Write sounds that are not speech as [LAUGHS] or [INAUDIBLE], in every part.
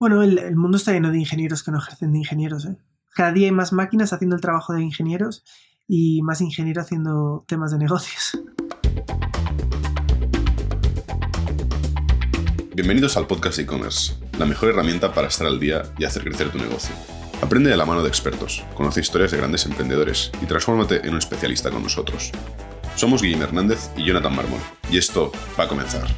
Bueno, el, mundo está lleno de ingenieros que no ejercen de ingenieros. ¿eh? Cada día hay más máquinas haciendo el trabajo de ingenieros y más ingenieros haciendo temas de negocios. Bienvenidos al podcast de e-commerce, la mejor herramienta para estar al día y hacer crecer tu negocio. Aprende de la mano de expertos, conoce historias de grandes emprendedores y transfórmate en un especialista con nosotros. Somos Guillermo Hernández y Jonathan Marmol, y esto va a comenzar.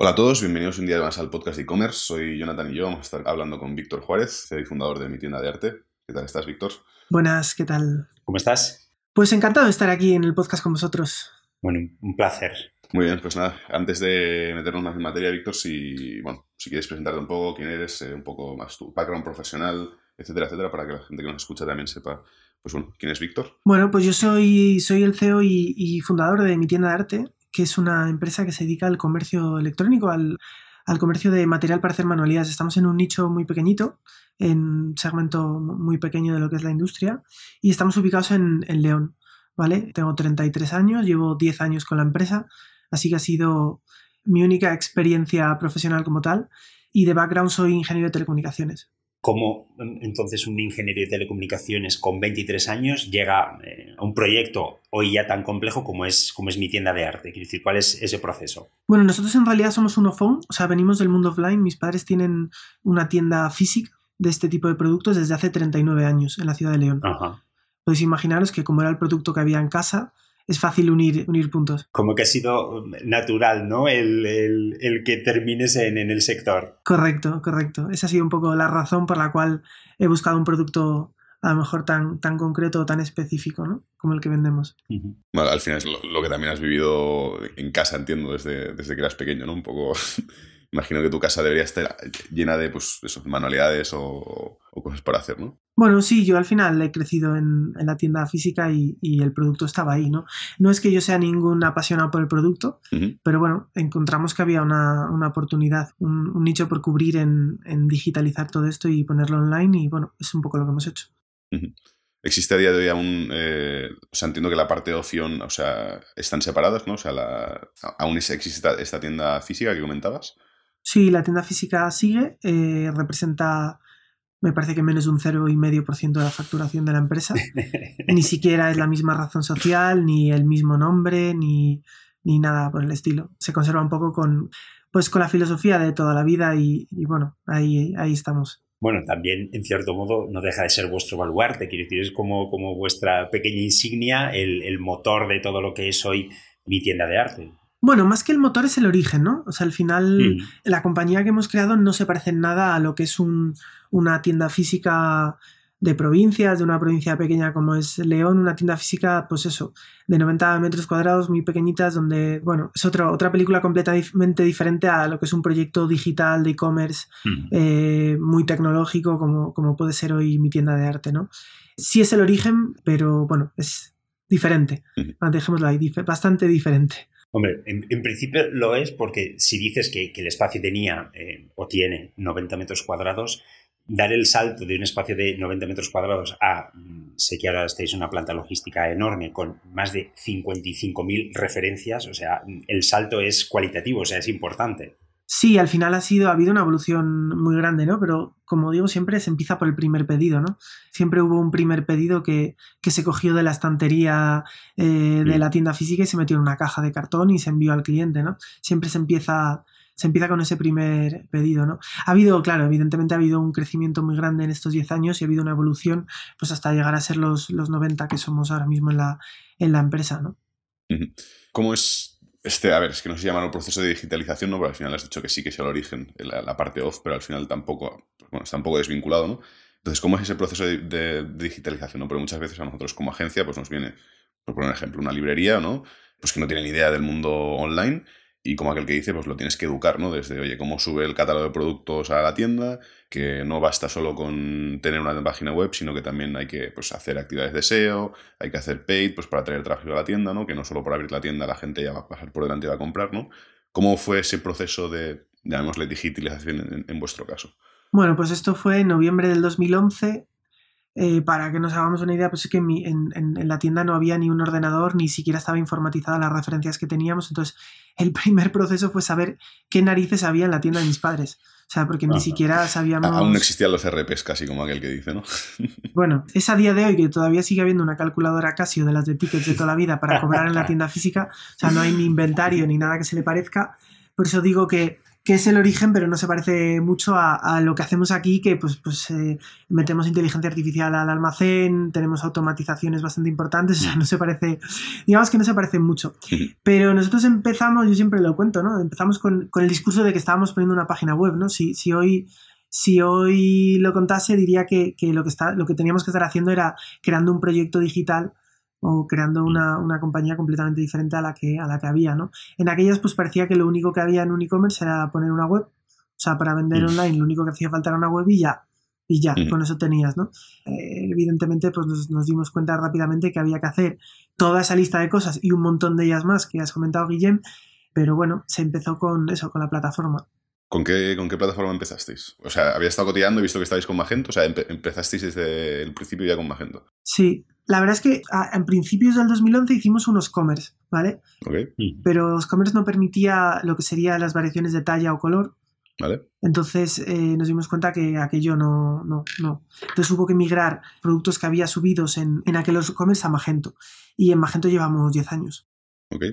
Hola a todos, bienvenidos un día más al podcast de e-commerce. Soy Jonathan y yo vamos a estar hablando con Víctor Juárez, CEO fundador de mi tienda de arte. ¿Qué tal estás, Víctor? Buenas, ¿qué tal? ¿Cómo estás? Pues encantado de estar aquí en el podcast con vosotros. Bueno, un placer. Muy bien, pues nada, antes de meternos más en materia, Víctor, si, bueno, si quieres presentarte un poco quién eres, eh, un poco más tu background profesional, etcétera, etcétera, para que la gente que nos escucha también sepa, pues bueno, quién es Víctor. Bueno, pues yo soy, soy el CEO y fundador de mi tienda de arte, que es una empresa que se dedica al comercio electrónico, al, comercio de material para hacer manualidades. Estamos en un nicho muy pequeñito, en un segmento muy pequeño de lo que es la industria, y estamos ubicados en, León. ¿vale? Tengo 33 años, llevo 10 años con la empresa, así que ha sido mi única experiencia profesional como tal, y de background soy ingeniero de telecomunicaciones cómo entonces un ingeniero de telecomunicaciones con 23 años llega eh, a un proyecto hoy ya tan complejo como es, como es mi tienda de arte. Quiero decir, ¿cuál es ese proceso? Bueno, nosotros en realidad somos un phone, o sea, venimos del mundo offline. Mis padres tienen una tienda física de este tipo de productos desde hace 39 años en la ciudad de León. Podéis imaginaros que como era el producto que había en casa, es fácil unir, unir puntos. Como que ha sido natural, ¿no? El, que termines en, el sector. Correcto, correcto. Esa ha sido un poco la razón por la cual he buscado un producto a lo mejor tan, tan concreto o tan específico, ¿no? Como el que vendemos. Bueno, al final es lo, que también has vivido en casa, entiendo, desde, desde que eras pequeño, ¿no? Un poco [LAUGHS] imagino que tu casa debería estar llena de pues, manualidades o, cosas para hacer, ¿no? Bueno, sí, yo al final he crecido en, la tienda física y, el producto estaba ahí, ¿no? No es que yo sea ningún apasionado por el producto, pero bueno, encontramos que había una, oportunidad, un, nicho por cubrir en, digitalizar todo esto y ponerlo online y bueno, es un poco lo que hemos hecho. ¿Existe a día de hoy aún, eh, o sea, entiendo que la parte de opción, o sea, están separadas, ¿no? O sea, aún existe esta tienda física que comentabas. Sí, la tienda física sigue, eh, representa, me parece que menos de un 0,5% de la facturación de la empresa. [LAUGHS] ni siquiera es la misma razón social, ni el mismo nombre, ni, nada por el estilo. Se conserva un poco con, pues, con la filosofía de toda la vida y, bueno, ahí, ahí estamos. Bueno, también en cierto modo no deja de ser vuestro baluarte, quiero decir, es como, como vuestra pequeña insignia, el, el motor de todo lo que es hoy mi tienda de arte. Bueno, más que el motor es el origen, ¿no? O sea, al final mm. la compañía que hemos creado no se parece en nada a lo que es una tienda física de provincias, de una provincia pequeña como es León, una tienda física, pues eso, de 90 metros cuadrados, muy pequeñitas, donde, bueno, es otra, otra película completamente diferente a lo que es un proyecto digital de e-commerce mm. eh, muy tecnológico como, como puede ser hoy mi tienda de arte, ¿no? Sí es el origen, pero bueno, es diferente, dejémoslo ahí, bastante diferente. Hombre, en, principio lo es porque si dices que, el espacio tenía eh, o tiene 90 metros cuadrados, dar el salto de un espacio de 90 metros cuadrados a, mm, sé que ahora estáis en una planta logística enorme con más de 55.000 referencias, o sea, el salto es cualitativo, o sea, es importante. Sí, al final ha sido, ha habido una evolución muy grande, ¿no? Pero como digo, siempre se empieza por el primer pedido, ¿no? Siempre hubo un primer pedido que, se cogió de la estantería eh, de la tienda física y se metió en una caja de cartón y se envió al cliente, ¿no? Siempre se empieza, se empieza con ese primer pedido, ¿no? Ha habido, claro, evidentemente ha habido un crecimiento muy grande en estos 10 años y ha habido una evolución, pues hasta llegar a ser los, los 90 que somos ahora mismo en la, en la empresa, ¿no? ¿Cómo es este, a ver, es que no se llama el proceso de digitalización, ¿no? Pero al final has dicho que sí que es el origen, la, parte off, pero al final tampoco, bueno, está un poco desvinculado, ¿no? Entonces, ¿cómo es ese proceso de, digitalización? ¿no? Porque muchas veces a nosotros como agencia, pues nos viene, por poner un ejemplo, una librería, ¿no? Pues que no tiene ni idea del mundo online y como aquel que dice, pues lo tienes que educar, ¿no? Desde, oye, cómo sube el catálogo de productos a la tienda, que no basta solo con tener una página web, sino que también hay que pues, hacer actividades de SEO, hay que hacer paid, pues para traer tráfico a la tienda, ¿no? Que no solo por abrir la tienda la gente ya va a pasar por delante y va a comprar, ¿no? ¿Cómo fue ese proceso de, llamémosle, digitalización en, vuestro caso? Bueno, pues esto fue en noviembre del 2011. Eh, para que nos hagamos una idea, pues es que en, en, la tienda no había ni un ordenador, ni siquiera estaba informatizada las referencias que teníamos. Entonces, [LAUGHS] el primer proceso fue saber qué narices había en la tienda de mis padres. O sea, porque ni siquiera sabíamos. Aún no existían los RPs casi, como aquel que dice, ¿no? [LAUGHS] bueno, es a día de hoy que todavía sigue habiendo una calculadora Casio de las de tickets de toda la vida para cobrar en la [LAUGHS] tienda física. O sea, no hay ni inventario ni nada que se le parezca. Por eso digo que que es el origen, pero no se parece mucho a, lo que hacemos aquí, que pues, pues eh, metemos inteligencia artificial al almacén, tenemos automatizaciones bastante importantes, o sea, no se parece, digamos que no se parece mucho. Pero nosotros empezamos, yo siempre lo cuento, ¿no? Empezamos con, el discurso de que estábamos poniendo una página web, ¿no? Si, si hoy si hoy lo contase, diría que, lo, que está, lo que teníamos que estar haciendo era creando un proyecto digital o creando una, una, compañía completamente diferente a la, que, a la que había, ¿no? En aquellas pues parecía que lo único que había en un e-commerce era poner una web, o sea, para vender mm. online lo único que hacía falta era una web y ya, y ya, mm. con eso tenías, ¿no? Eh, evidentemente pues nos, nos, dimos cuenta rápidamente que había que hacer toda esa lista de cosas y un montón de ellas más que has comentado, Guillem, pero bueno, se empezó con eso, con la plataforma. ¿Con qué, ¿Con qué plataforma empezasteis? O sea, había estado cotillando, he visto que estáis con Magento, o sea, empezasteis desde el principio ya con Magento. Sí, la verdad es que en principios del 2011 hicimos unos commerce, ¿vale? Okay. Mm. Pero los commerce no permitía lo que serían las variaciones de talla o color. ¿Vale? Entonces eh, nos dimos cuenta que aquello no, no, no. Entonces hubo que migrar productos que había subidos en, en aquellos commerce a Magento. Y en Magento llevamos 10 años. Ok.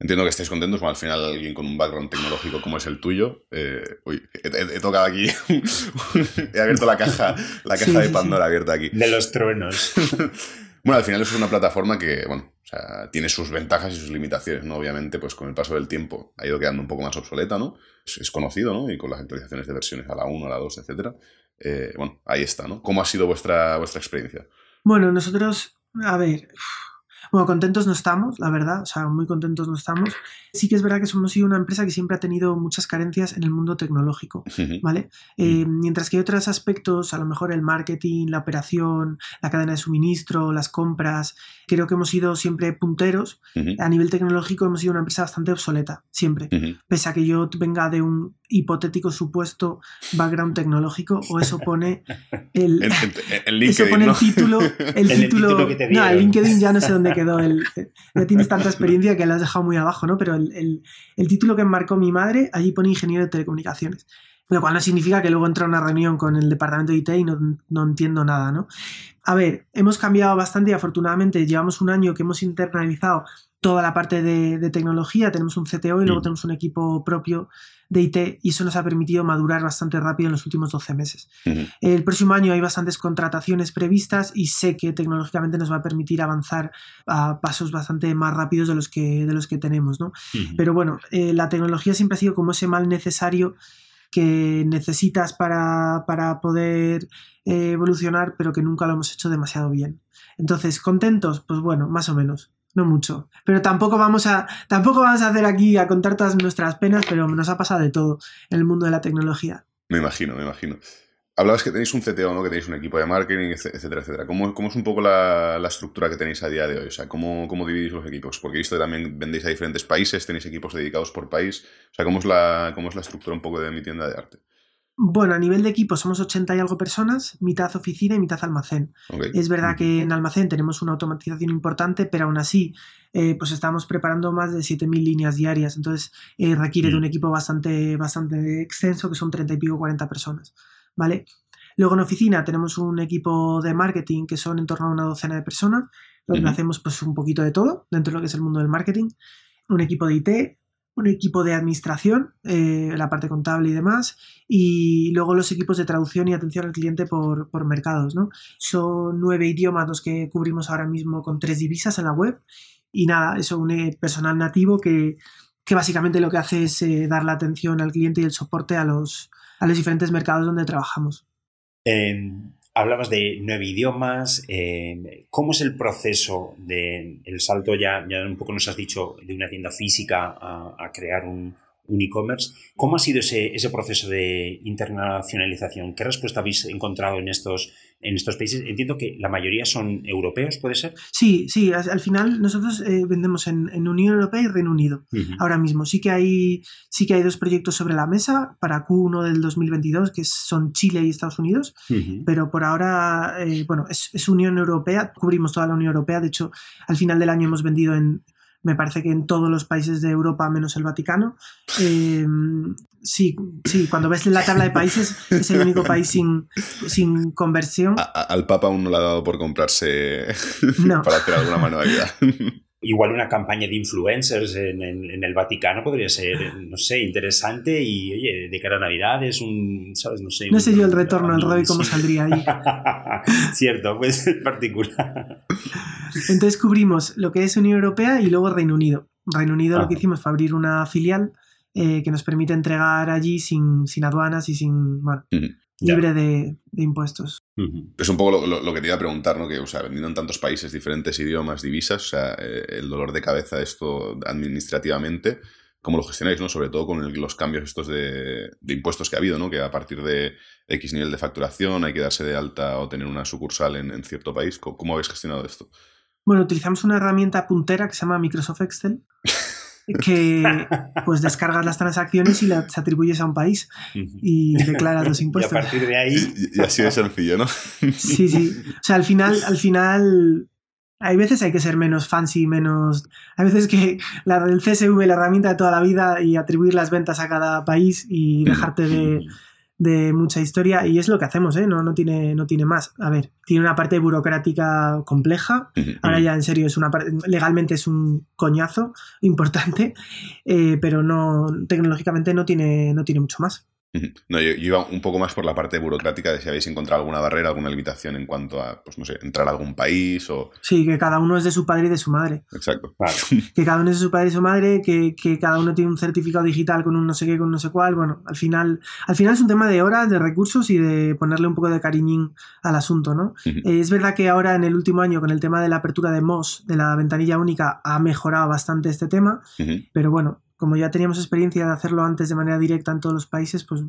Entiendo que estéis contentos, al final alguien con un background tecnológico como es el tuyo. Eh, uy, he, tocado aquí, [LAUGHS] he abierto la caja, la caja de Pandora abierta aquí. De los truenos. [LAUGHS] bueno, al final es una plataforma que, bueno, o sea, tiene sus ventajas y sus limitaciones, ¿no? Obviamente, pues con el paso del tiempo ha ido quedando un poco más obsoleta, ¿no? Es, conocido, ¿no? Y con las actualizaciones de versiones a la 1, a la 2, etcétera. Eh, bueno, ahí está, ¿no? ¿Cómo ha sido vuestra, vuestra experiencia? Bueno, nosotros, a ver, bueno, contentos no estamos, la verdad, o sea, muy contentos no estamos. Sí que es verdad que somos una empresa que siempre ha tenido muchas carencias en el mundo tecnológico, ¿vale? Eh, mientras que hay otros aspectos, a lo mejor el marketing, la operación, la cadena de suministro, las compras, creo que hemos sido siempre punteros. A nivel tecnológico hemos sido una empresa bastante obsoleta, siempre. Pese a que yo venga de un hipotético supuesto background tecnológico, o eso pone el, [LAUGHS] [LAUGHS] eso pone el título, [LAUGHS] el, título, no, el LinkedIn ya no sé dónde quedó, el, ya tienes tanta experiencia que lo has dejado muy abajo, ¿no? Pero el, título que marcó mi madre, allí pone ingeniero de telecomunicaciones. Lo cual no significa que luego entra a una reunión con el departamento de IT y no, no entiendo nada, ¿no? A ver, hemos cambiado bastante y afortunadamente llevamos un año que hemos internalizado toda la parte de, tecnología, tenemos un CTO y luego mm. tenemos un equipo propio de IT y eso nos ha permitido madurar bastante rápido en los últimos 12 meses. El próximo año hay bastantes contrataciones previstas y sé que tecnológicamente nos va a permitir avanzar a pasos bastante más rápidos de los que, de los que tenemos. ¿no? Pero bueno, eh, la tecnología siempre ha sido como ese mal necesario que necesitas para, poder eh, evolucionar, pero que nunca lo hemos hecho demasiado bien. Entonces, ¿contentos? Pues bueno, más o menos no mucho. Pero tampoco vamos a, tampoco vamos a hacer aquí a contar todas nuestras penas, pero nos ha pasado de todo en el mundo de la tecnología. Me imagino, me imagino. Hablabas que tenéis un CTO, ¿no? Que tenéis un equipo de marketing, etcétera, etcétera. ¿Cómo, cómo es un poco la, estructura que tenéis a día de hoy? O sea, ¿cómo, ¿cómo, dividís los equipos? Porque visto que también vendéis a diferentes países, tenéis equipos dedicados por país. O sea, ¿cómo es la, cómo es la estructura un poco de mi tienda de arte? Bueno, a nivel de equipo somos 80 y algo personas, mitad oficina y mitad almacén. Es verdad que en almacén tenemos una automatización importante, pero aún así eh, pues estamos preparando más de 7.000 líneas diarias, entonces eh, requiere de un mm. equipo bastante, bastante extenso, que son 30 y pico, 40 personas. ¿vale? Luego en oficina tenemos un equipo de marketing que son en torno a una docena de personas, donde hacemos pues un poquito de todo dentro de lo que es el mundo del marketing. Un equipo de IT, un equipo de administración, eh, la parte contable y demás, y luego los equipos de traducción y atención al cliente por, mercados. ¿no? Son nueve idiomas los que cubrimos ahora mismo con tres divisas en la web, y nada, eso un personal nativo que, básicamente lo que hace es eh, dar la atención al cliente y el soporte a los, a los diferentes mercados donde trabajamos. Hablabas de nueve idiomas. Eh, ¿Cómo es el proceso del salto? Ya, ya un poco nos has dicho de una tienda física a, crear un, un e-commerce. ¿Cómo ha sido ese, ese proceso de internacionalización? ¿Qué respuesta habéis encontrado en estos, en estos países? Entiendo que la mayoría son europeos, ¿puede ser? Sí, sí, al final nosotros eh, vendemos en, Unión Europea y Reino Unido ahora mismo. Sí que, hay, sí que hay dos proyectos sobre la mesa para Q1 del 2022, que son Chile y Estados Unidos, pero por ahora, eh, bueno, es, es Unión Europea, cubrimos toda la Unión Europea, de hecho, al final del año hemos vendido en, me parece que en todos los países de Europa menos el Vaticano. Em, sí, sí, cuando ves la tabla de países es el único país sin, sin conversión. al Papa aún no le ha dado por comprarse [LAUGHS] para hacer alguna manualidad. Igual una campaña de influencers en, el Vaticano podría ser, no sé, interesante y, oye, de cara a Navidad es un, ¿sabes? No sé. No sé yo el retorno al ROI cómo saldría ahí. [LAUGHS] Cierto, pues en [LAUGHS] particular. Entonces cubrimos lo que es Unión Europea y luego Reino Unido. Reino Unido lo que hicimos fue abrir una filial eh, que nos permite entregar allí sin, sin aduanas y sin, bueno, libre de, impuestos. Es un poco lo, que te iba a preguntar, ¿no? Que, o sea, vendiendo en tantos países, diferentes idiomas, divisas, o sea, eh, el dolor de cabeza de esto administrativamente, ¿cómo lo gestionáis, no? Sobre todo con los cambios estos de, impuestos que ha habido, ¿no? Que a partir de X nivel de facturación hay que darse de alta o tener una sucursal en, cierto país. ¿Cómo, habéis gestionado esto? Bueno, utilizamos una herramienta puntera que se llama Microsoft Excel. [LAUGHS] que pues descargas las transacciones y las atribuyes a un país y declaras los impuestos. [LAUGHS] Y a partir de ahí. Y, así de sencillo, ¿no? Sí, sí. O sea, al final, al final. Hay veces hay que ser menos fancy, menos. Hay veces que la, el CSV, la herramienta de toda la vida, y atribuir las ventas a cada país y dejarte de de mucha historia y es lo que hacemos, ¿eh? no, no, tiene, no tiene más. A ver, tiene una parte burocrática compleja, ahora ya en serio es una legalmente es un coñazo importante, eh, pero no tecnológicamente no tiene, no tiene mucho más. No, yo, iba un poco más por la parte burocrática de si habéis encontrado alguna barrera, alguna limitación en cuanto a, pues no sé, entrar a algún país o... Sí, que cada uno es de su padre y de su madre. Exacto. [LAUGHS] Que cada uno es de su padre y su madre, que, cada uno tiene un certificado digital con un no sé qué, con un no sé cuál. Bueno, al final, al final es un tema de horas, de recursos y de ponerle un poco de cariñín al asunto, ¿no? Eh, es verdad que ahora en el último año, con el tema de la apertura de MOS, de la ventanilla única, ha mejorado bastante este tema, pero bueno, como ya teníamos experiencia de hacerlo antes de manera directa en todos los países, pues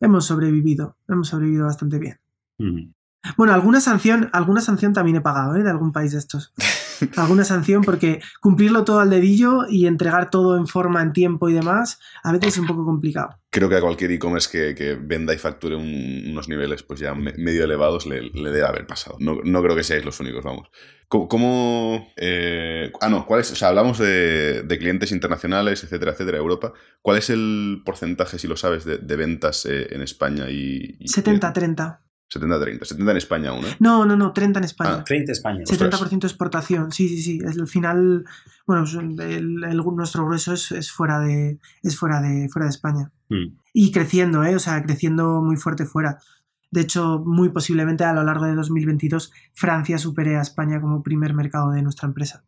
hemos sobrevivido, hemos sobrevivido bastante bien. Bueno, alguna sanción, alguna sanción también he pagado, ¿eh? De algún país de estos. [LAUGHS] [LAUGHS] alguna sanción porque cumplirlo todo al dedillo y entregar todo en forma, en tiempo y demás, a veces es un poco complicado. Creo que a cualquier e-commerce que, venda y facture unos niveles pues ya medio elevados le, debe haber pasado. No, no, creo que seáis los únicos, vamos. ¿Cómo, eh, ah, no, ¿cuál es? O sea, hablamos de, clientes internacionales, etcétera, etcétera, Europa. ¿Cuál es el porcentaje, si lo sabes, de, ventas eh, en España y... 70-30. 70-30. 70 en España aún, ¿eh? No, no, no, 30 en España. Ah, 30 España. 70% exportación, sí, sí, sí. Al final, bueno, pues, nuestro grueso es, fuera de, es fuera de, fuera de España. Hmm. Y creciendo, ¿eh? O sea, creciendo muy fuerte fuera. De hecho, muy posiblemente a lo largo de 2022 Francia supere a España como primer mercado de nuestra empresa.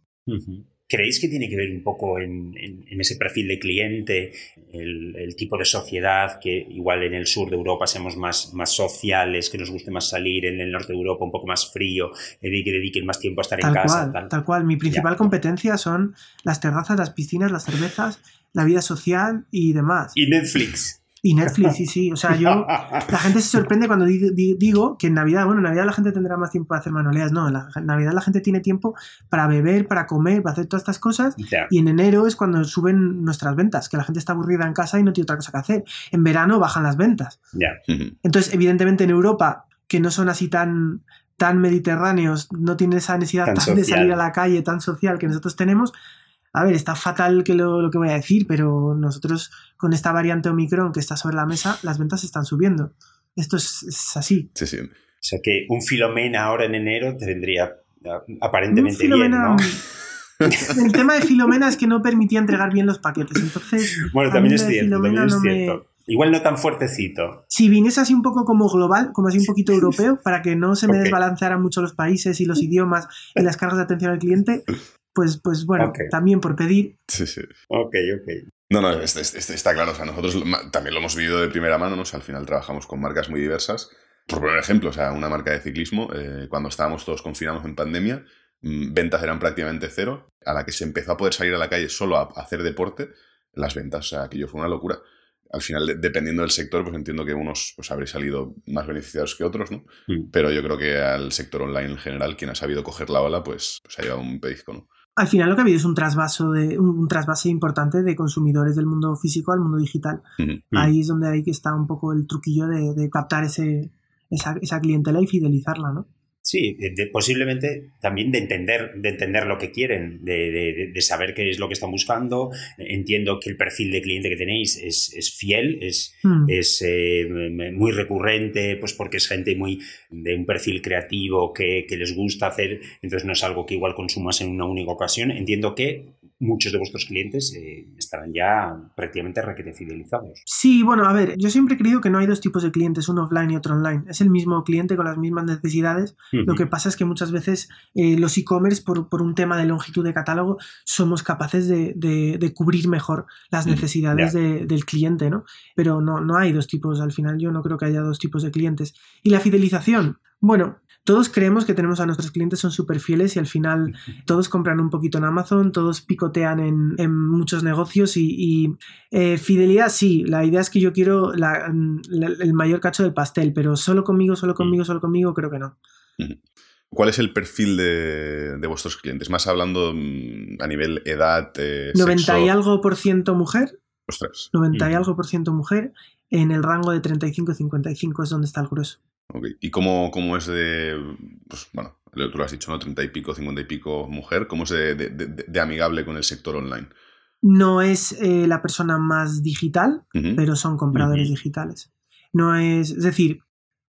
¿Creéis que tiene que ver un poco en, ese perfil de cliente, el, tipo de sociedad, que igual en el sur de Europa seamos más, más sociales, que nos guste más salir, en el norte de Europa un poco más frío, que dediquen más tiempo a estar en casa? tal. tal cual, mi principal competencia son las terrazas, las piscinas, las cervezas, la vida social y demás. Y Netflix. Y Netflix, sí, sí. O sea, yo. [LAUGHS] La gente se sorprende cuando digo que en Navidad, bueno, en Navidad la gente tendrá más tiempo para hacer manualidades. No, en, Navidad la gente tiene tiempo para beber, para comer, para hacer todas estas cosas. Y en enero es cuando suben nuestras ventas, que la gente está aburrida en casa y no tiene otra cosa que hacer. En verano bajan las ventas. Entonces, evidentemente en Europa, que no son así tan tan mediterráneos, no tienen esa necesidad de salir a la calle tan social que nosotros tenemos, a ver, está fatal que lo, que voy a decir, pero nosotros con esta variante Omicron que está sobre la mesa, las ventas están subiendo. Esto es, así. Sí, sí. O sea que un Filomena ahora en enero te vendría aparentemente bien, ¿no? [LAUGHS] El tema de Filomena es que no permitía entregar bien los paquetes. Entonces, bueno, también es cierto. También es cierto. Igual no tan fuertecito. Si viniese así un poco como global, como así un poquito europeo, para que no se me desbalancearan mucho los países y los [LAUGHS] idiomas y las cargas de atención al cliente, pues, pues bueno, también por pedir. Sí, sí. Ok, ok. No, no, está claro. O sea, nosotros también lo hemos vivido de primera mano, ¿no? al final trabajamos con marcas muy diversas. Por poner ejemplo, o sea, una marca de ciclismo, eh, cuando estábamos todos confinados en pandemia, mm, ventas eran prácticamente cero. A la que se empezó a poder salir a la calle solo a, hacer deporte, las ventas. O sea, aquello fue una locura. Al final, dependiendo del sector, pues entiendo que unos pues habréis salido más beneficiados que otros, ¿no? Mm. Pero yo creo que al sector online en general, quien ha sabido coger la ola, pues, pues ha llevado un pellizco, ¿no? Al final lo que ha habido es un trasvaso de un, un trasvase importante de consumidores del mundo físico al mundo digital. Ujú. Ahí es donde hay que está un poco el truquillo de, de captar ese, esa, esa clientela y fidelizarla, ¿no? Sí, de- de- posiblemente también de entender, de entender lo que quieren, de, saber qué es lo que están buscando. Entiendo que el perfil de cliente que tenéis es, es fiel, es, Mm. es eh, muy recurrente, pues porque es gente muy de un perfil creativo que, que les gusta hacer, entonces no es algo que igual consumas en una única ocasión. Entiendo que muchos de vuestros clientes eh, estarán ya prácticamente requete fidelizados. Sí, bueno, a ver, yo siempre he creído que no hay dos tipos de clientes, uno offline y otro online. Es el mismo cliente con las mismas necesidades. Lo que pasa es que muchas veces eh, los e-commerce, por, por un tema de longitud de catálogo, somos capaces de, de- de cubrir mejor las necesidades de- del cliente, ¿no? Pero no, no hay dos tipos, al final yo no creo que haya dos tipos de clientes. Y la fidelización, bueno, todos creemos que tenemos a nuestros clientes, son súper fieles y al final todos compran un poquito en Amazon, todos picotean en, en muchos negocios y, y, eh, fidelidad sí, la idea es que yo quiero la- mm, la- el mayor cacho del pastel, pero solo conmigo, solo conmigo, solo conmigo, creo que no. ¿Cuál es el perfil de, de vuestros clientes? Más hablando mm, a nivel edad, eh, 90 sexo. y algo por ciento mujer, Ostras. 90 y Mm. algo por ciento mujer, en el rango de 35 y 55 es donde está el grueso. ¿Y cómo, cómo es de. Pues, bueno, tú lo has dicho, ¿no? 30 y pico, 50 y pico mujer. ¿Cómo es de, de- de- de amigable con el sector online? No es eh, la persona más digital, pero son compradores digitales. No es, es decir,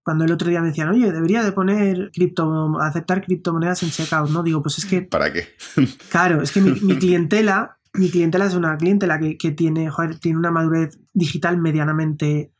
cuando el otro día me decían, oye, debería de poner cripto, aceptar criptomonedas en checkout, ¿no? Digo, pues es que, ¿Para qué? [LAUGHS] claro, es que mi, mi clientela, mi clientela es una clientela que, que tiene, joder, tiene una madurez digital medianamente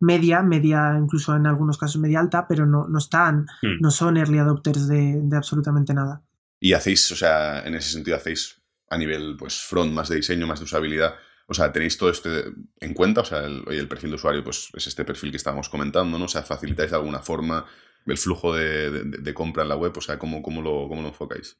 media, media, incluso en algunos casos media alta, pero no, no están, Mm. no son early adopters de, de absolutamente nada. Y hacéis, o sea, en ese sentido hacéis a nivel, pues, front, más de diseño, más de usabilidad. O sea, tenéis todo este en cuenta. O sea, el, el perfil de usuario, pues, es este perfil que estábamos comentando, ¿no? O sea, facilitáis de alguna forma el flujo de, de- de compra en la web. O sea, ¿cómo, cómo, lo, cómo lo enfocáis?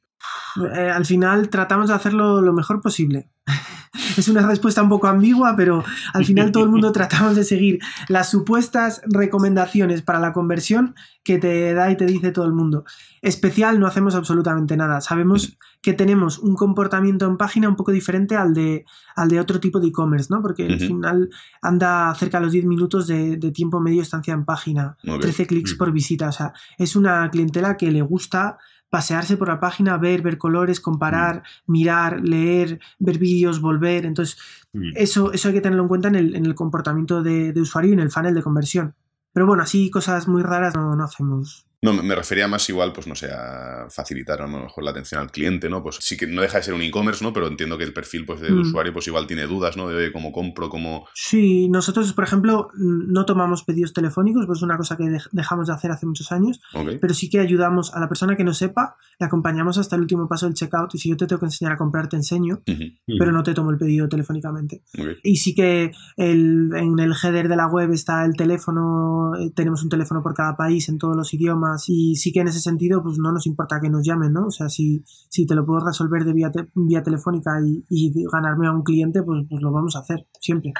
Eh, al final tratamos de hacerlo lo mejor posible. [LAUGHS] es una respuesta un poco ambigua, pero al final todo el mundo [LAUGHS] tratamos de seguir las supuestas recomendaciones para la conversión que te da y te dice todo el mundo. Especial no hacemos absolutamente nada. Sabemos que tenemos un comportamiento en página un poco diferente al de, al de otro tipo de e-commerce, ¿no? Porque al final anda cerca de los 10 minutos de, de tiempo medio estancia en página, Ok. 13 clics por visita. O sea, es una clientela que le gusta pasearse por la página, ver, ver colores, comparar, mirar, leer, ver vídeos, volver. Entonces, Mm. eso, eso hay que tenerlo en cuenta en el, en el comportamiento de, de usuario y en el funnel de conversión. Pero bueno, así cosas muy raras no, no hacemos. No, me- refería más igual, pues no sé, a facilitar a lo mejor la atención al cliente, ¿no? Pues sí que no deja de ser un e-commerce, ¿no? Pero entiendo que el perfil pues, del Mm. usuario pues igual tiene dudas, ¿no? De oye, cómo compro, cómo... Sí, nosotros, por ejemplo, mm, no tomamos pedidos telefónicos, pues es una cosa que dej- dejamos de hacer hace muchos años, pero sí que ayudamos a la persona que no sepa, le acompañamos hasta el último paso del checkout y si yo te tengo que enseñar a comprar, te enseño, pero no te tomo el pedido telefónicamente. Y sí que el- en el header de la web está el teléfono, eh, tenemos un teléfono por cada país en todos los idiomas y sí que en ese sentido pues no nos importa que nos llamen, ¿no? O sea, si, si te lo puedo resolver de vía, vía telefónica y, ganarme a un cliente, pues, pues lo vamos a hacer, siempre.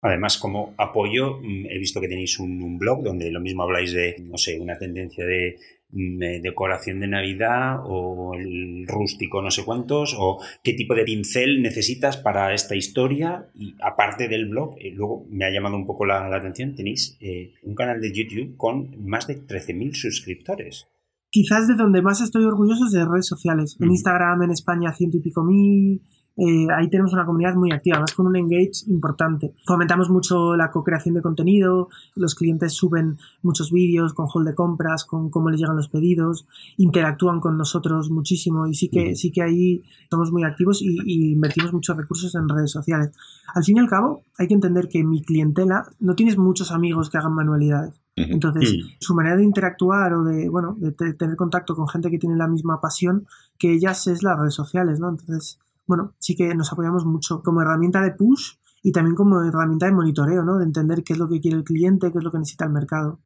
Además, como apoyo, mm, he visto que tenéis un, blog donde lo mismo habláis de, no sé, una tendencia de decoración de Navidad o el rústico no sé cuántos, o qué tipo de pincel necesitas para esta historia. Y aparte del blog, eh, luego me ha llamado un poco la, la atención, tenéis eh, un canal de YouTube con más de 13.000 suscriptores. Quizás de donde más estoy orgulloso es de redes sociales. En. Instagram, en España, ciento y pico mil. Eh, ahí tenemos una comunidad muy activa, además con un engage importante. Fomentamos mucho la co-creación de contenido, los clientes suben muchos vídeos con haul de compras, con cómo les llegan los pedidos, interactúan con nosotros muchísimo y sí que, sí que ahí somos muy activos y, y invertimos muchos recursos en redes sociales. Al fin y al cabo, hay que entender que mi clientela no tienes muchos amigos que hagan manualidades. Entonces, Mm. su manera de interactuar o de, bueno, de te- tener contacto con gente que tiene la misma pasión que ellas es las redes sociales, ¿no? Entonces, bueno, sí que nos apoyamos mucho como herramienta de push y también como herramienta de monitoreo, ¿no? De entender qué es lo que quiere el cliente, qué es lo que necesita el mercado.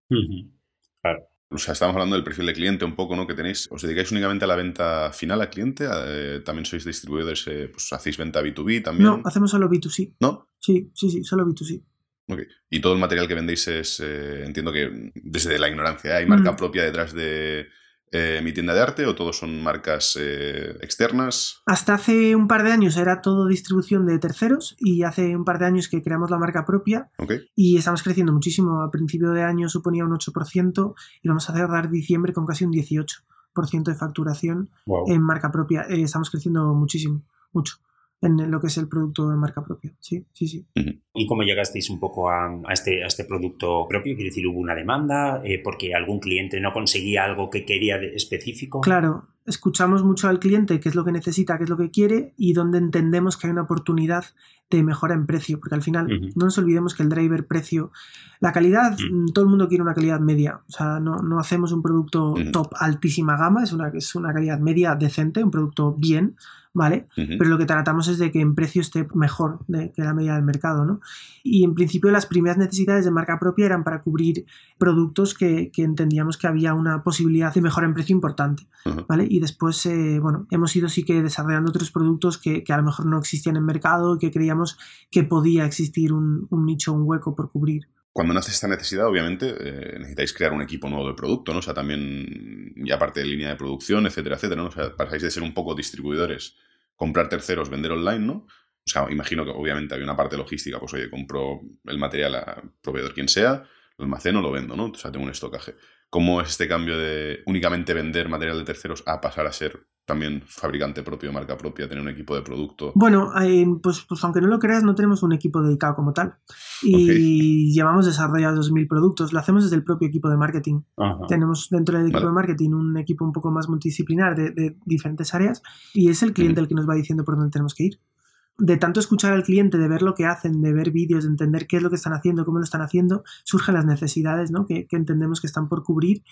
Claro. o sea, estamos hablando del perfil de cliente un poco, ¿no? Que tenéis, ¿os dedicáis únicamente a la venta final al cliente? Eh, ¿También sois distribuidores, eh, pues hacéis venta B2B también? No, hacemos solo B2C. ¿No? Sí, sí, sí, solo B2C. Okay. Y todo el material que vendéis es, eh, entiendo que desde la ignorancia, ¿hay marca Mm. propia detrás de eh, mi tienda de arte o todos son marcas eh, externas? Hasta hace un par de años era todo distribución de terceros y hace un par de años que creamos la marca propia Ok. y estamos creciendo muchísimo. A principio de año suponía un 8% y vamos a cerrar diciembre con casi un 18% de facturación Wow. en marca propia. Eh, estamos creciendo muchísimo, mucho en lo que es el producto de marca propia. Sí, sí, sí. ¿Y cómo llegasteis un poco a, a este, a este producto propio? Quiero decir, ¿hubo una demanda eh, porque algún cliente no conseguía algo que quería de- específico? Claro, escuchamos mucho al cliente qué es lo que necesita, qué es lo que quiere y donde entendemos que hay una oportunidad de mejora en precio, porque al final no nos olvidemos que el driver precio, la calidad, Mm. todo el mundo quiere una calidad media, o sea, no, no hacemos un producto top altísima gama, es una, es una calidad media decente, un producto bien, ¿vale? Pero lo que tratamos es de que en precio esté mejor de, que la media del mercado, ¿no? Y en principio las primeras necesidades de marca propia eran para cubrir productos que, que entendíamos que había una posibilidad de mejora en precio importante. ¿vale? Y después, eh, bueno, hemos ido sí que desarrollando otros productos que, que a lo mejor no existían en mercado y que creíamos que podía existir un, un nicho, un hueco por cubrir. Cuando nace esta necesidad, obviamente, eh, necesitáis crear un equipo nuevo de producto, ¿no? O sea, también, y aparte de línea de producción, etcétera, etcétera, ¿no? O sea, pasáis de ser un poco distribuidores, comprar terceros, vender online, ¿no? O sea, imagino que obviamente hay una parte logística, pues oye, compro el material a proveedor quien sea, lo almaceno, lo vendo, ¿no? O sea, tengo un estocaje. ¿Cómo es este cambio de únicamente vender material de terceros a pasar a ser también fabricante propio, marca propia, tener un equipo de producto? Bueno, eh, pues, pues aunque no lo creas, no tenemos un equipo dedicado como tal. Y llevamos desarrollados 2.000 productos. Lo hacemos desde el propio equipo de marketing. Ajá. Tenemos dentro del equipo Vale. de marketing un equipo un poco más multidisciplinar de, de diferentes áreas y es el cliente Ujú. el que nos va diciendo por dónde tenemos que ir. De tanto escuchar al cliente, de ver lo que hacen, de ver vídeos, de entender qué es lo que están haciendo, cómo lo están haciendo, surgen las necesidades ¿no? que, que entendemos que están por cubrir.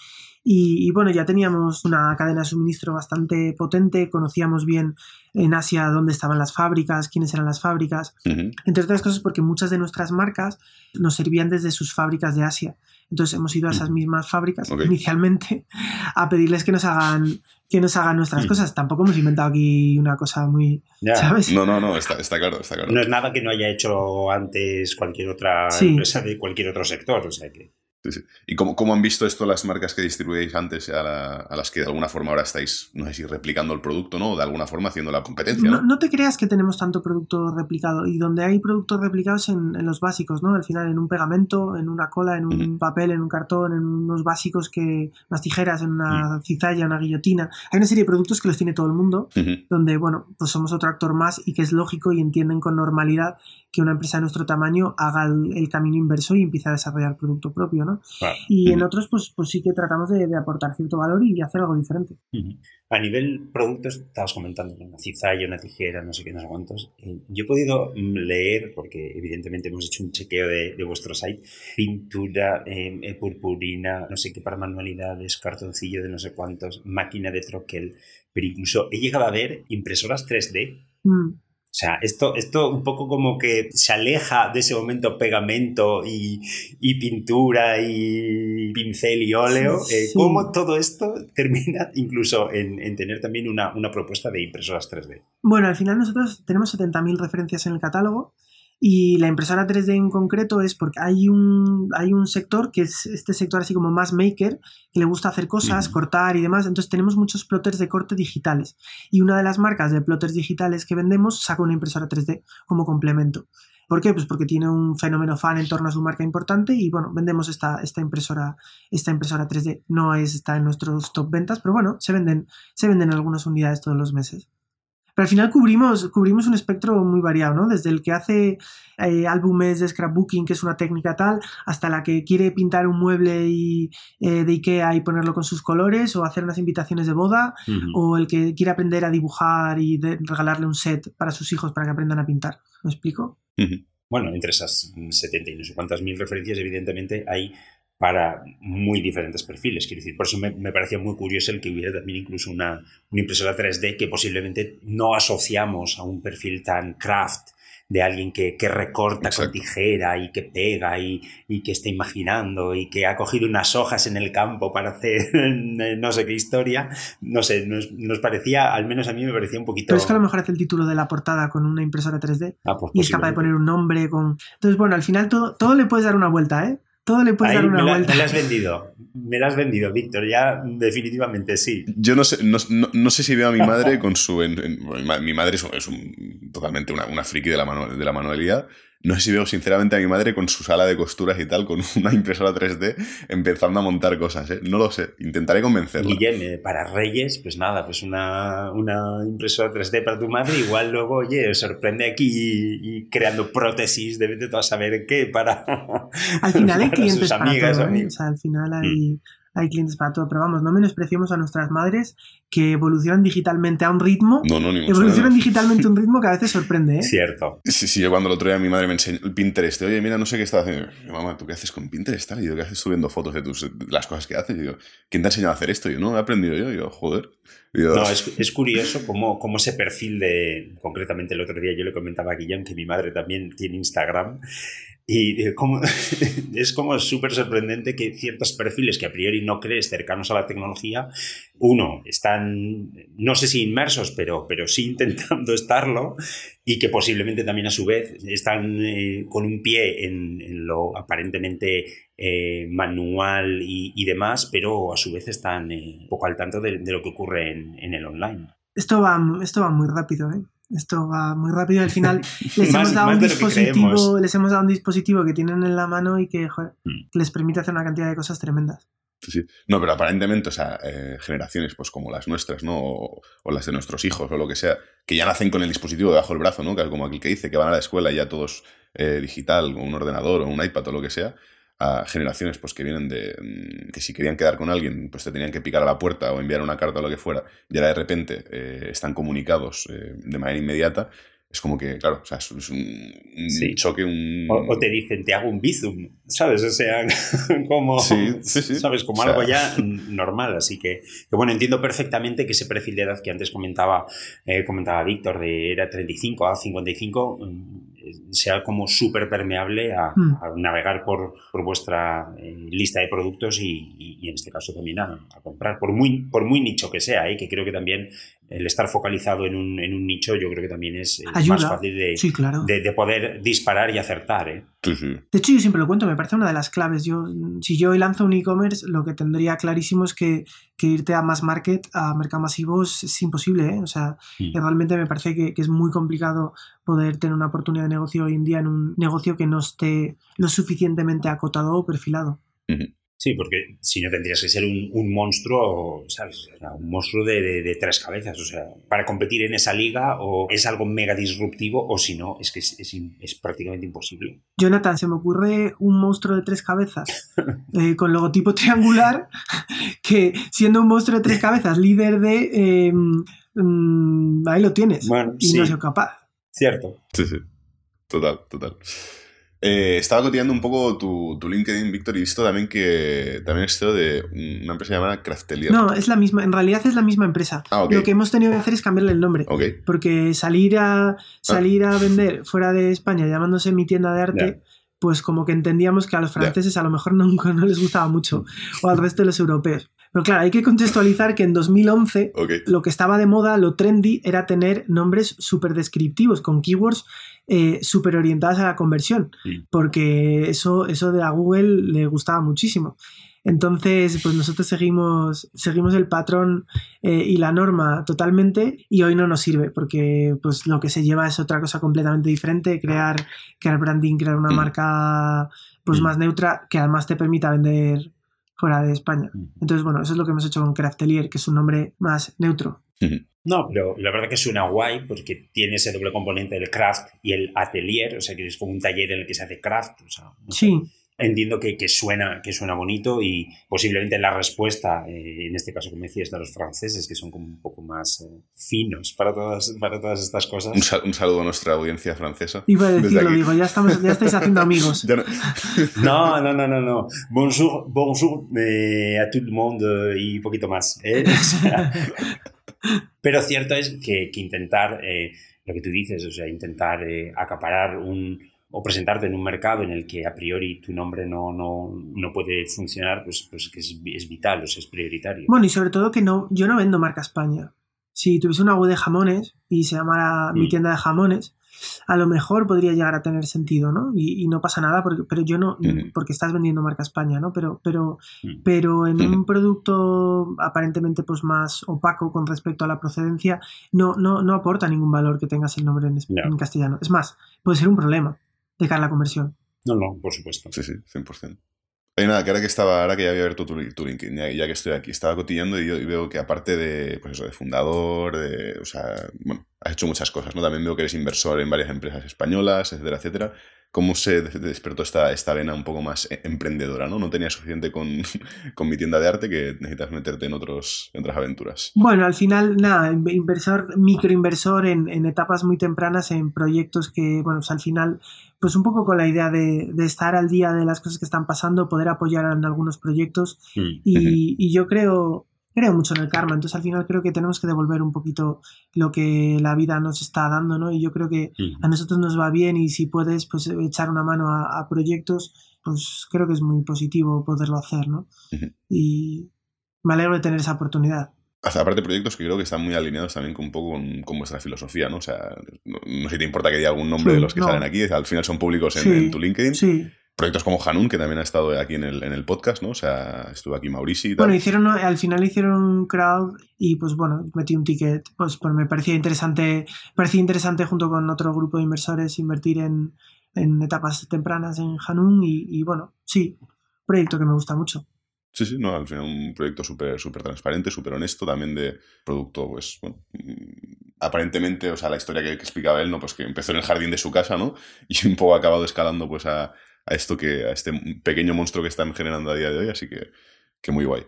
Y, y bueno, ya teníamos una cadena de suministro bastante potente, conocíamos bien en Asia dónde estaban las fábricas, quiénes eran las fábricas, entre otras cosas porque muchas de nuestras marcas nos servían desde sus fábricas de Asia. Entonces hemos ido a esas mismas fábricas inicialmente [LAUGHS] a pedirles que nos hagan que nos hagan nuestras Mm. cosas. Tampoco hemos inventado aquí una cosa muy, Ya. ¿sabes? No, no, no, está, está claro, está claro. No es nada que no haya hecho antes cualquier otra Sí. empresa de cualquier otro sector. O sea que. Sí, sí. ¿Y cómo, cómo han visto esto las marcas que distribuíais antes a, la- a las que de alguna forma ahora estáis, no sé si replicando el producto, ¿no? O de alguna forma haciendo la competencia, No, ¿no? no te creas que tenemos tanto producto replicado y donde hay productos replicados en, en los básicos, ¿no? Al final en un pegamento, en una cola, en un papel, en un cartón, en unos básicos que unas tijeras, en una cizalla, una guillotina. Hay una serie de productos que los tiene todo el mundo donde, bueno, pues somos otro actor más y que es lógico y entienden con normalidad que una empresa de nuestro tamaño haga el, el camino inverso y empiece a desarrollar producto propio, ¿no? Claro. Y en otros, pues, pues sí que tratamos de, de aportar cierto valor y hacer algo diferente. A nivel productos, estabas comentando una cizalla, una tijera, no sé qué, no sé cuántos. Eh, yo he podido mm, leer, porque evidentemente hemos hecho un chequeo de, de vuestro site, pintura, eh, eh, purpurina, no sé qué para manualidades, cartoncillo de no sé cuántos, máquina de troquel, pero incluso he llegado a ver impresoras 3D. Mm. O sea, esto, esto un poco como que se aleja de ese momento pegamento y, y pintura y pincel y óleo. Sí. Eh, ¿Cómo todo esto [LAUGHS] termina incluso en, en tener también una, una propuesta de impresoras 3D? Bueno, al final nosotros tenemos 70.000 referencias en el catálogo y la impresora 3D en concreto es porque hay un, hay un sector que es este sector así como más maker, que le gusta hacer cosas, cortar y demás. Entonces tenemos muchos plotters de corte digitales y una de las marcas de plotters digitales que vendemos saca una impresora 3D como complemento. ¿Por qué? Pues porque tiene un fenómeno fan en torno a su marca importante y bueno, vendemos esta, esta, impresora, esta impresora 3D. No es, está en nuestros top ventas, pero bueno, se venden, se venden algunas unidades todos los meses. Pero al final cubrimos, cubrimos un espectro muy variado, ¿no? Desde el que hace eh, álbumes de scrapbooking, que es una técnica tal, hasta la que quiere pintar un mueble y, eh, de Ikea y ponerlo con sus colores, o hacer unas invitaciones de boda, o el que quiere aprender a dibujar y de- regalarle un set para sus hijos para que aprendan a pintar. ¿Me explico? Bueno, entre esas 70 y no sé cuántas mil referencias, evidentemente hay para muy diferentes perfiles. Quiero decir, por eso me, me parecía muy curioso el que hubiera también incluso una, una impresora 3D que posiblemente no asociamos a un perfil tan craft de alguien que, que recorta con tijera y que pega y, y, que está imaginando y que ha cogido unas hojas en el campo para hacer [LAUGHS] no sé qué historia. No sé, nos, nos, parecía, al menos a mí me parecía un poquito... Pero es que a lo mejor hace el título de la portada con una impresora 3D ah, pues y es capaz de poner un nombre con... Entonces, bueno, al final todo, todo le puedes dar una vuelta, ¿eh? Todo le puedes dar una me vuelta. Me la has vendido. Me la has vendido, Víctor. Ya definitivamente sí. Yo no sé, no, no, sé si veo a mi madre con su... mi madre es, un, totalmente una, una, friki de la, de la manualidad. No sé si veo sinceramente a mi madre con su sala de costuras y tal, con [LAUGHS] una impresora 3D, empezando a montar cosas, ¿eh? No lo sé, intentaré convencerla. Guillem, para Reyes, pues nada, pues una, una impresora 3D para tu madre, igual luego, oye, sorprende aquí y, creando prótesis de vete a saber qué para. [LAUGHS] Al final hay clientes para todo, ¿eh? o sea, al final hay. Mm hay clientes para todo, pero vamos, no menospreciemos a nuestras madres que evolucionan digitalmente a un ritmo. No, no, Evolucionan digitalmente a un ritmo que a veces sorprende, ¿eh? Cierto. Sí, sí, yo cuando el otro día mi madre me enseñó el Pinterest, oye, mira, no sé qué estás haciendo. Mamá, ¿tú qué haces con Pinterest? Y yo, ¿qué haces subiendo fotos de, tus, las cosas que haces? Y yo, ¿quién te ha enseñado a hacer esto? Y yo, no, he aprendido yo. Y yo, joder. no, es, es, curioso cómo, cómo ese perfil de, concretamente el otro día yo le comentaba a Guillem que mi madre también tiene Instagram y eh, como, [LAUGHS] es como súper sorprendente que ciertos perfiles que a priori no crees cercanos a la tecnología, uno, están, no sé si inmersos, pero, pero sí [LAUGHS] intentando estarlo, y que posiblemente también a su vez están eh, con un pie en, lo aparentemente eh, manual y, demás, pero a su vez están un poco al tanto de, lo que ocurre en, en el online. Esto va, esto va muy rápido, ¿eh? Esto va muy rápido. Al final [LAUGHS] les hemos dado un dispositivo, les hemos dado un dispositivo que tienen en la mano y que, mm. les permite hacer una cantidad de cosas tremendas. Sí, No, pero aparentemente, o sea, eh, generaciones pues como las nuestras, ¿no? O, las de nuestros hijos o lo que sea, que ya nacen con el dispositivo debajo del brazo, ¿no? Como aquel que dice que van a la escuela ya todos eh, digital, con un ordenador o un iPad o lo que sea, a generaciones pues que vienen de mm, que si querían quedar con alguien pues te tenían que picar a la puerta o enviar una carta o lo que fuera y ahora de repente eh, están comunicados eh, de manera inmediata es como que, claro, o sea, es, un, choque, un... O, te dicen, te hago un bizum, ¿sabes? O sea, [LAUGHS] como, ¿sabes? Como algo ya normal. Así que, que, bueno, entiendo perfectamente que ese perfil de edad que antes comentaba, eh, comentaba Víctor, de era 35 a 55, sea como súper permeable a, mm. navegar por, por vuestra eh, lista de productos y, y, en este caso también a, comprar, por muy, por muy nicho que sea, ¿eh? que creo que también el estar focalizado en un, en un nicho yo creo que también es, más fácil de, de, poder disparar y acertar. ¿eh? De hecho, yo siempre lo cuento, me parece una de las claves. Yo, si yo lanzo un e-commerce, lo que tendría clarísimo es que, que, irte a mass market, a mercado masivo, es, imposible. ¿eh? O sea, mm. realmente me parece que, que, es muy complicado poder tener una oportunidad de negocio hoy en día en un negocio que no esté lo suficientemente acotado o perfilado. Sí, porque si no tendrías que ser un, monstruo, ¿sabes? Un monstruo de, tres cabezas. O sea, para competir en esa liga o es algo mega disruptivo o si no, es que es, prácticamente imposible. Jonathan, se me ocurre un monstruo de tres cabezas [LAUGHS] eh, con logotipo triangular que siendo un monstruo de tres cabezas, líder de... Em, mm, ahí lo tienes. y no soy capaz. Cierto. Sí, sí. Total, total. Eh, estaba coteando un poco tu, tu, LinkedIn, Víctor, y he visto también que también es de una empresa llamada Craftelier. No, es la misma, en realidad es la misma empresa. Ah, Lo que hemos tenido que hacer es cambiarle el nombre. Porque salir a salir a vender fuera de España llamándose mi tienda de arte, pues como que entendíamos que a los franceses a lo mejor [LAUGHS] nunca no les gustaba mucho, o al resto de los europeos. Pero claro, hay que contextualizar que en 2011 lo que estaba de moda, lo trendy, era tener nombres súper descriptivos, con keywords eh, súper orientadas a la conversión, porque eso, eso de a Google le gustaba muchísimo. Entonces, pues nosotros seguimos, seguimos el patrón eh, y la norma totalmente y hoy no nos sirve porque pues lo que se lleva es otra cosa completamente diferente, crear, crear branding, crear una mm. marca pues mm. más neutra que además te permita vender fuera de España. Entonces, bueno, eso es lo que hemos hecho con Craftelier, que es un nombre más neutro. No, pero la verdad que suena guay porque tiene ese doble componente del craft y el atelier, o sea, que es como un taller en el que se hace craft. O sea, sí entiendo que, que, suena, que suena bonito y posiblemente la respuesta, eh, en este caso, como decías, de los franceses, que son como un poco más eh, finos para todas, para todas estas cosas. Un, saludo a nuestra audiencia francesa. Iba a decirlo, digo, ya, estamos, ya estáis haciendo amigos. [LAUGHS] no... no, no, no, no, Bonjour, bonjour eh, a tout le monde y un poquito más. [LAUGHS] Pero cierto es que, que intentar lo que tú dices, o sea, intentar eh, acaparar un, o presentarte en un mercado en el que a priori tu nombre no, no, no puede funcionar, pues, pues que es, es, vital, o sea, es prioritario. Bueno, y sobre todo que no, yo no vendo marca España. Si tuviese una web de jamones y se llamara mi mm. tienda de jamones, a lo mejor podría llegar a tener sentido, ¿no? Y, no pasa nada, porque, pero yo no, porque estás vendiendo marca España, ¿no? Pero, pero, mm. pero en un producto aparentemente pues más opaco con respecto a la procedencia, no, no, no aporta ningún valor que tengas el nombre en, en castellano. Es más, puede ser un problema de cara a la conversión. No, no, por supuesto. Sí, sí, 100%. Hay nada, que ahora que estaba, ahora que ya había abierto tu, LinkedIn, ya, que estoy aquí, estaba cotillando y, y, veo que aparte de, pues eso, de fundador, de, o sea, bueno, has hecho muchas cosas, ¿no? También veo que eres inversor en varias empresas españolas, etcétera, etcétera cómo se despertó esta, esta vena un poco más e, emprendedora, ¿no? No tenía suficiente con, [LAUGHS] con mi tienda de arte que necesitas meterte en, otros, otras aventuras. Bueno, al final, nada, inversor, microinversor en, en etapas muy tempranas en proyectos que, bueno, pues al final, pues un poco con la idea de, de, estar al día de las cosas que están pasando, poder apoyar en algunos proyectos. Mm. Y, y yo creo, creo mucho en el karma, entonces al final creo que tenemos que devolver un poquito lo que la vida nos está dando, ¿no? Y yo creo que a nosotros nos va bien y si puedes pues echar una mano a, proyectos, pues creo que es muy positivo poderlo hacer, ¿no? Y me alegro de tener esa oportunidad. Aparte de proyectos que creo que están muy alineados también con un poco con, vuestra filosofía, ¿no? O sea, no, sé si te importa que diga algún nombre de los que salen aquí, al final son públicos en, en tu LinkedIn. Sí proyectos como Hanun, que también ha estado aquí en el, en el podcast, ¿no? O sea, estuvo aquí Mauricio y tal. Bueno, hicieron, al final hicieron un crowd y pues bueno, metí un ticket. Pues, pues me parecía interesante, parecía interesante junto con otro grupo de inversores invertir en, en etapas tempranas en Hanun y, y, bueno, sí, proyecto que me gusta mucho. Sí, sí, no, al final un proyecto súper súper transparente, súper honesto, también de producto, pues, bueno, mm, aparentemente, o sea, la historia que, que, explicaba él, ¿no? Pues que empezó en el jardín de su casa, ¿no? [LAUGHS] Y un poco ha acabado escalando, pues, a, a esto que, a este pequeño monstruo que están generando a día de hoy, así que, que muy guay.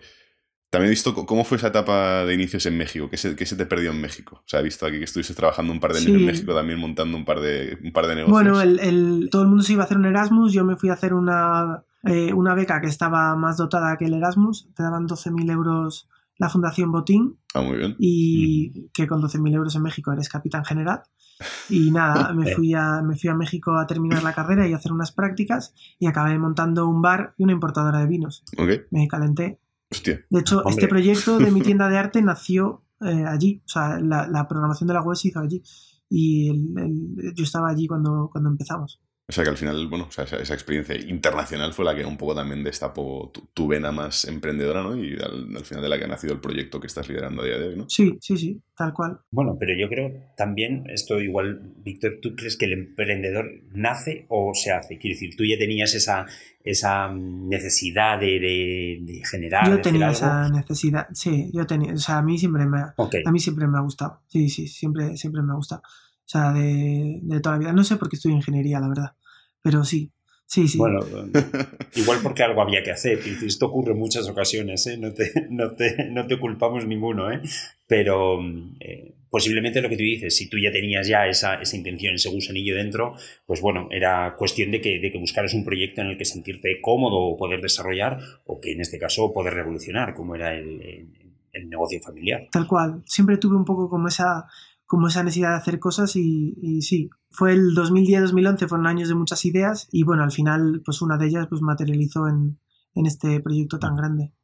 También he visto cómo fue esa etapa de inicios en México, ¿qué se, qué se te perdió en México? O sea, he visto aquí que estuviste trabajando un par de años en México también montando un par de, un par de negocios. Bueno, el, todo el mundo se iba a hacer un Erasmus, yo me fui a hacer una, eh, una beca que estaba más dotada que el Erasmus, te daban 12.000 euros la Fundación Botín. Ah, muy bien. Y que con 12.000 euros en México eres capitán general. Y nada, [LAUGHS] me fui, a, me fui a México a terminar la carrera y a hacer unas prácticas y acabé montando un bar y una importadora de vinos. Me calenté. De hecho, este proyecto de mi [LAUGHS] tienda de arte nació eh, allí. O sea, la, programación de la web se hizo allí. Y yo estaba allí cuando, cuando empezamos. O sea que al final, bueno, esa, experiencia internacional fue la que un poco también destapó tu, vena más emprendedora, ¿no? Y al, final de la que ha nacido el proyecto que estás liderando a día de hoy, ¿no? Sí, sí, sí, tal cual. Bueno, pero yo creo también, esto igual, Víctor, ¿tú crees que el emprendedor nace o se hace? Quiero decir, tú ya tenías esa, esa necesidad de, generar. Yo tenía esa necesidad, sí, yo tenía, o sea, a mí siempre me, a mí siempre me ha gustado, sí, sí, siempre, siempre me ha gustado. Sea, de, de toda la vida. No sé por qué estudio ingeniería, la verdad pero sí, sí, sí. Bueno, [LAUGHS] igual porque algo había que hacer. Esto ocurre en muchas ocasiones, ¿eh? no, te, [LAUGHS] no, te, no, te, culpamos ninguno, ¿eh? pero eh, posiblemente lo que tú dices, si tú ya tenías ya esa, esa intención, ese gusanillo dentro, pues bueno, era cuestión de que, de que buscaras un proyecto en el que sentirte cómodo o poder desarrollar, o que en este caso poder revolucionar, como era el, el negocio familiar. Tal cual, siempre tuve un poco como esa como esa necesidad de hacer cosas y, sí, fue el 2010-2011, fueron años de muchas ideas y bueno, al final pues una de ellas pues materializó en, en este proyecto tan grande.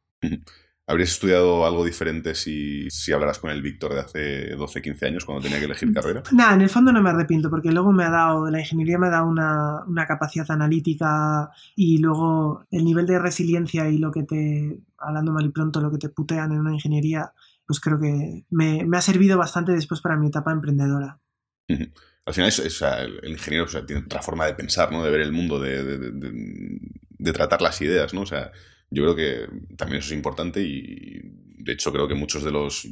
¿Habrías estudiado algo diferente si, si hablaras con el Víctor de hace 12, 15 años cuando tenía que elegir carrera? [LAUGHS] Nada, en el fondo no me arrepiento porque luego me ha dado, la ingeniería me ha dado una, una, capacidad analítica y luego el nivel de resiliencia y lo que te, hablando mal y pronto, lo que te putean en una ingeniería pues creo que me, ha servido bastante después para mi etapa emprendedora. Al final, el ingeniero tiene otra forma de pensar, ¿no? de ver el mundo, de, tratar las ideas. ¿no? O sea, yo creo que también eso es importante y de hecho creo que muchos de los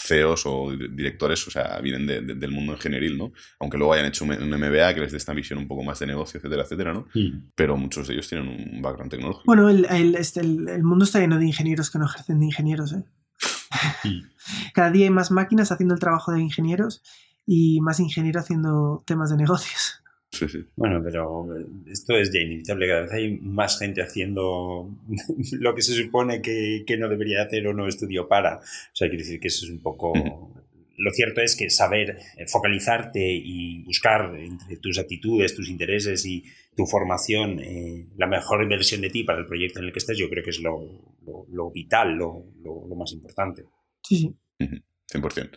CEOs o directores o sea, vienen del mundo ingenieril, ¿no? aunque luego hayan hecho un MBA que les dé esta visión un poco más de negocio, etcétera, etcétera, ¿no? pero muchos de ellos tienen un background tecnológico. Bueno, este, el, el mundo está lleno de ingenieros que no ejercen de ingenieros. ¿eh? Cada día hay más máquinas haciendo el trabajo de ingenieros y más ingenieros haciendo temas de negocios. Bueno, pero esto es ya inevitable. Cada vez hay más gente haciendo [LAUGHS] lo que se supone que, no debería hacer o no estudió para. O sea, quiere decir que eso es un poco lo cierto es que saber eh, focalizarte y buscar entre tus actitudes, tus intereses y tu formación eh, la mejor inversión de ti para el proyecto en el que estés, yo creo que es lo, vital, lo, más importante. Sí, sí. 100%.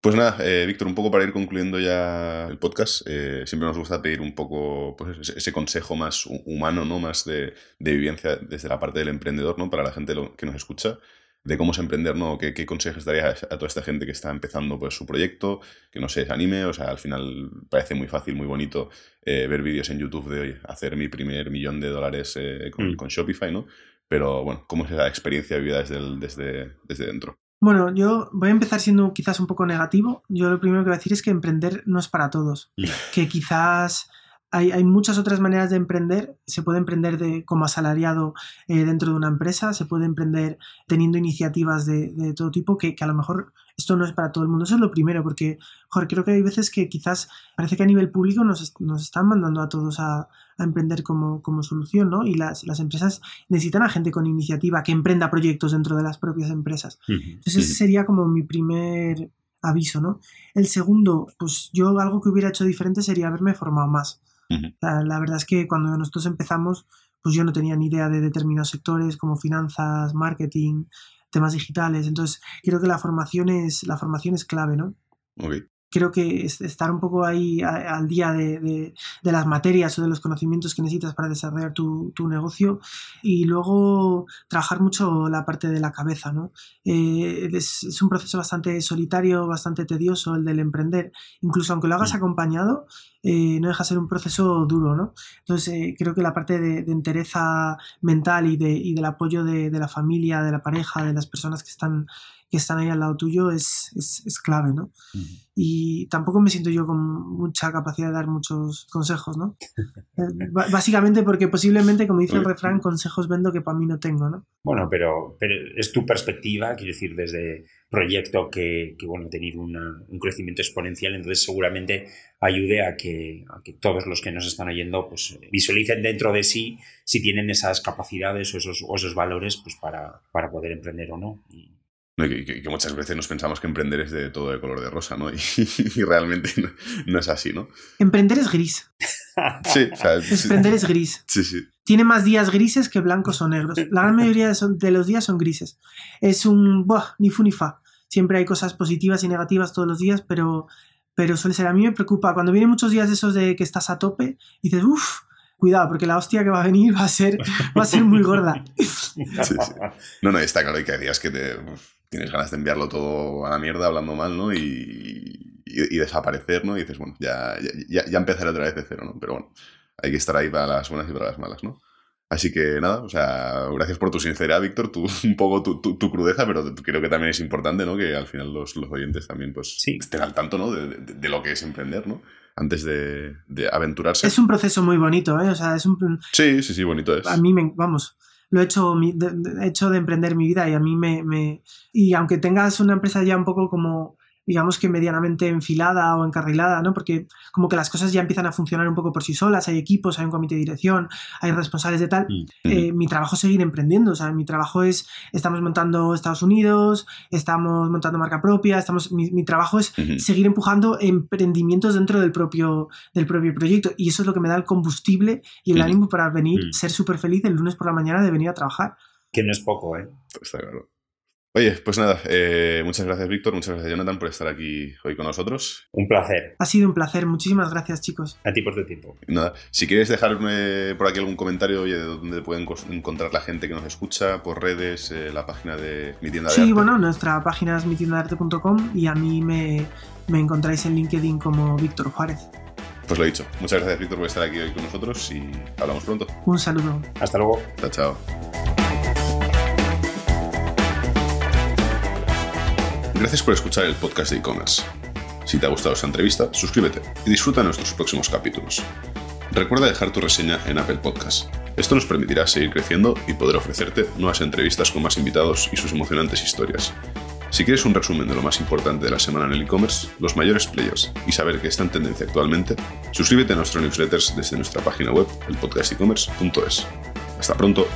Pues nada, eh, Víctor, un poco para ir concluyendo ya el podcast, siempre nos gusta pedir un poco pues, ese, consejo más humano, ¿no? Más de, de, vivencia desde la parte del emprendedor, ¿no? Para la gente que nos escucha de cómo es emprender, ¿no? ¿Qué, qué consejos darías a toda esta gente que está empezando pues, su proyecto, que no se desanime? O sea, al final parece muy fácil, muy bonito eh, ver vídeos en YouTube de hacer mi primer millón de dólares eh, mm. con, Shopify, ¿no? Pero bueno, ¿cómo es esa experiencia vivida desde, desde, desde dentro? Bueno, yo voy a empezar siendo quizás un poco negativo. Yo lo primero que voy a decir es que emprender no es para todos. [LAUGHS] Que quizás hay, muchas otras maneras de emprender. Se puede emprender de, como asalariado eh, dentro de una empresa, se puede emprender teniendo iniciativas de, todo tipo, que, a lo mejor esto no es para todo el mundo. Eso es lo primero, porque joder, creo que hay veces que quizás parece que a nivel público nos, están mandando a todos a, emprender como, solución, ¿no? Y las, empresas necesitan a gente con iniciativa que emprenda proyectos dentro de las propias empresas. Entonces ese sería como mi primer aviso, ¿no? El segundo, pues yo algo que hubiera hecho diferente sería haberme formado más la, verdad es que cuando nosotros empezamos, pues yo no tenía ni idea de determinados sectores como finanzas, marketing, temas digitales. Entonces, creo que la formación es, la formación es clave, ¿no? creo que estar un poco ahí al día de, las materias o de los conocimientos que necesitas para desarrollar tu, negocio y luego trabajar mucho la parte de la cabeza. ¿no? Eh, es, un proceso bastante solitario, bastante tedioso el del emprender. Incluso aunque lo hagas mm. acompañado, eh, no deja de ser un proceso duro. ¿no? Entonces eh, creo que la parte de, entereza mental y, y del apoyo de, la familia, de la pareja, de las personas que están que están ahí al lado tuyo es, es, clave, ¿no? Y tampoco me siento yo con mucha capacidad de dar muchos consejos, ¿no? [LAUGHS] Eh, básicamente porque posiblemente, como dice el refrán, consejos vendo que para mí no tengo, ¿no? Bueno, pero, pero es tu perspectiva, quiero decir, desde proyecto que, que bueno, ha tenido un crecimiento exponencial, entonces seguramente ayude a que, a que todos los que nos están oyendo pues, visualicen dentro de sí si tienen esas capacidades o esos, o esos valores pues, para, para poder emprender o no. Que, muchas veces nos pensamos que emprender es de todo de color de rosa, ¿no? [LAUGHS] Y, realmente no, es así, ¿no? Emprender es gris. [LAUGHS] Sí, o sea, Emprender es gris. Sí, sí. Tiene más días grises que blancos o negros. La gran mayoría de los días son grises. Es un, buah, ni fu ni fa. Siempre hay cosas positivas y negativas todos los días, pero, pero suele ser. A mí me preocupa cuando vienen muchos días de esos de que estás a tope y dices, uff, cuidado, porque la hostia que va a venir va a ser, va a ser muy gorda. [LAUGHS] [LAUGHS] Sí, sí. No, no, está claro que hay días que te tienes ganas de enviarlo todo a la mierda hablando mal, ¿no? Y, y, desaparecer, ¿no? Y dices, bueno, ya, ya, ya, empezaré otra vez de cero, ¿no? Pero bueno, hay que estar ahí para las buenas y para las malas, ¿no? Así que nada, o sea, gracias por tu sinceridad, Víctor, tu, [LAUGHS] un poco tu, tu, crudeza, pero creo que también es importante, ¿no? Que al final los, los oyentes también, pues, estén al tanto, ¿no? De, de, lo que es emprender, ¿no? Antes de, de, aventurarse. Es un proceso muy bonito, ¿eh? O sea, es un... Sí, sí, sí, bonito es. A mí me... Vamos, lo he hecho, de, hecho de emprender mi vida y a mí me, me, Y aunque tengas una empresa ya un poco como digamos que medianamente enfilada o encarrilada, ¿no? Porque como que las cosas ya empiezan a funcionar un poco por sí solas, hay equipos, hay un comité de dirección, hay responsables de tal. Mm, eh, mm. mi trabajo es seguir emprendiendo, o sea, mi trabajo es, estamos montando Estados Unidos, estamos montando marca propia, estamos, mi, trabajo es seguir empujando emprendimientos dentro del propio, del propio proyecto y eso es lo que me da el combustible y el ánimo para venir, mm. ser súper feliz el lunes por la mañana de venir a trabajar. Que no es poco, ¿eh? Está claro. Oye, pues nada, eh, muchas gracias Víctor, muchas gracias Jonathan por estar aquí hoy con nosotros. Un placer. Ha sido un placer, muchísimas gracias chicos. A ti por tu tiempo. nada, si quieres dejarme por aquí algún comentario oye, de dónde pueden encontrar la gente que nos escucha, por redes, eh, la página de mi tienda de arte. Sí, bueno, nuestra página es mitiendaarte.com y a mí me, me encontráis en LinkedIn como Víctor Juárez. Pues lo he dicho. Muchas gracias Víctor por estar aquí hoy con nosotros y hablamos pronto. Un saludo. Hasta luego. Chao, chao. Gracias por escuchar el podcast de e-commerce. Si te ha gustado esta entrevista, suscríbete y disfruta nuestros próximos capítulos. Recuerda dejar tu reseña en Apple Podcast. Esto nos permitirá seguir creciendo y poder ofrecerte nuevas entrevistas con más invitados y sus emocionantes historias. Si quieres un resumen de lo más importante de la semana en el e-commerce, los mayores players y saber qué está en tendencia actualmente, suscríbete a nuestro newsletters desde nuestra página web, elpodcastecommerce.es. Hasta pronto.